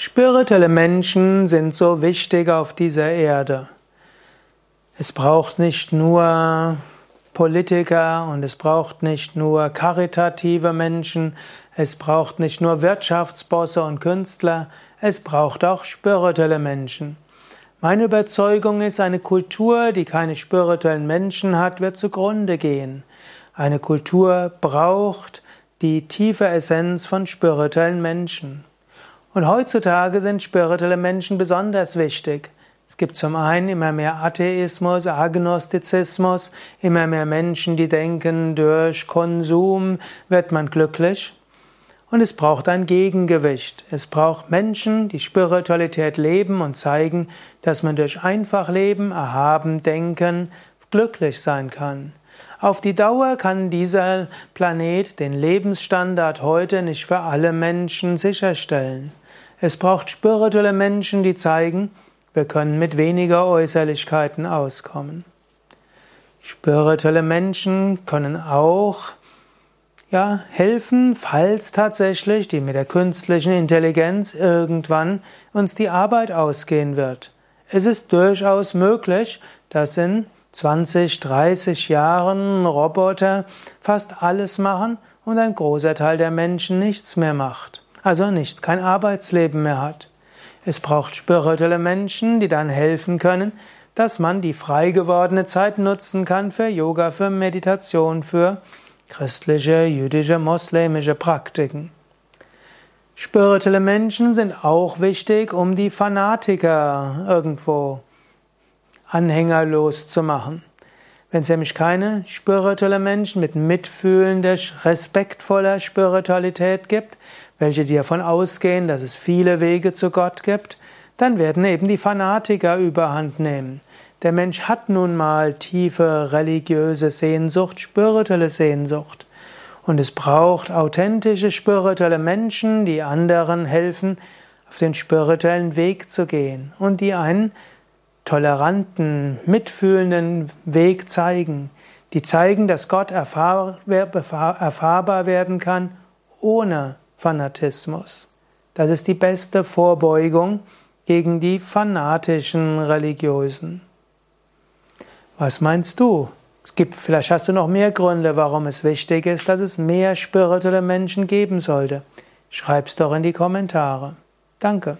Spirituelle Menschen sind so wichtig auf dieser Erde. Es braucht nicht nur Politiker und es braucht nicht nur karitative Menschen, es braucht nicht nur Wirtschaftsbosse und Künstler, es braucht auch spirituelle Menschen. Meine Überzeugung ist, eine Kultur, die keine spirituellen Menschen hat, wird zugrunde gehen. Eine Kultur braucht die tiefe Essenz von spirituellen Menschen. Und heutzutage sind spirituelle Menschen besonders wichtig. Es gibt zum einen immer mehr Atheismus, Agnostizismus, immer mehr Menschen, die denken, durch Konsum wird man glücklich. Und es braucht ein Gegengewicht. Es braucht Menschen, die Spiritualität leben und zeigen, dass man durch einfach Leben, erhaben Denken glücklich sein kann. Auf die Dauer kann dieser Planet den Lebensstandard heute nicht für alle Menschen sicherstellen. Es braucht spirituelle Menschen, die zeigen, wir können mit weniger Äußerlichkeiten auskommen. Spirituelle Menschen können auch ja, helfen, falls tatsächlich die mit der künstlichen Intelligenz irgendwann uns die Arbeit ausgehen wird. Es ist durchaus möglich, dass in 20, 30 Jahren Roboter fast alles machen und ein großer Teil der Menschen nichts mehr macht also nicht kein Arbeitsleben mehr hat. Es braucht spirituelle Menschen, die dann helfen können, dass man die frei gewordene Zeit nutzen kann für Yoga, für Meditation, für christliche, jüdische, moslemische Praktiken. Spirituelle Menschen sind auch wichtig, um die Fanatiker irgendwo anhängerlos zu machen. Wenn es nämlich keine spirituelle Menschen mit mitfühlender, respektvoller Spiritualität gibt, welche davon ausgehen, dass es viele Wege zu Gott gibt, dann werden eben die Fanatiker überhand nehmen. Der Mensch hat nun mal tiefe religiöse Sehnsucht, spirituelle Sehnsucht. Und es braucht authentische spirituelle Menschen, die anderen helfen, auf den spirituellen Weg zu gehen und die einen toleranten, mitfühlenden Weg zeigen, die zeigen, dass Gott erfahr erfahrbar werden kann ohne Fanatismus. Das ist die beste Vorbeugung gegen die fanatischen Religiösen. Was meinst du? Es gibt, vielleicht hast du noch mehr Gründe, warum es wichtig ist, dass es mehr spirituelle Menschen geben sollte. Schreib's doch in die Kommentare. Danke.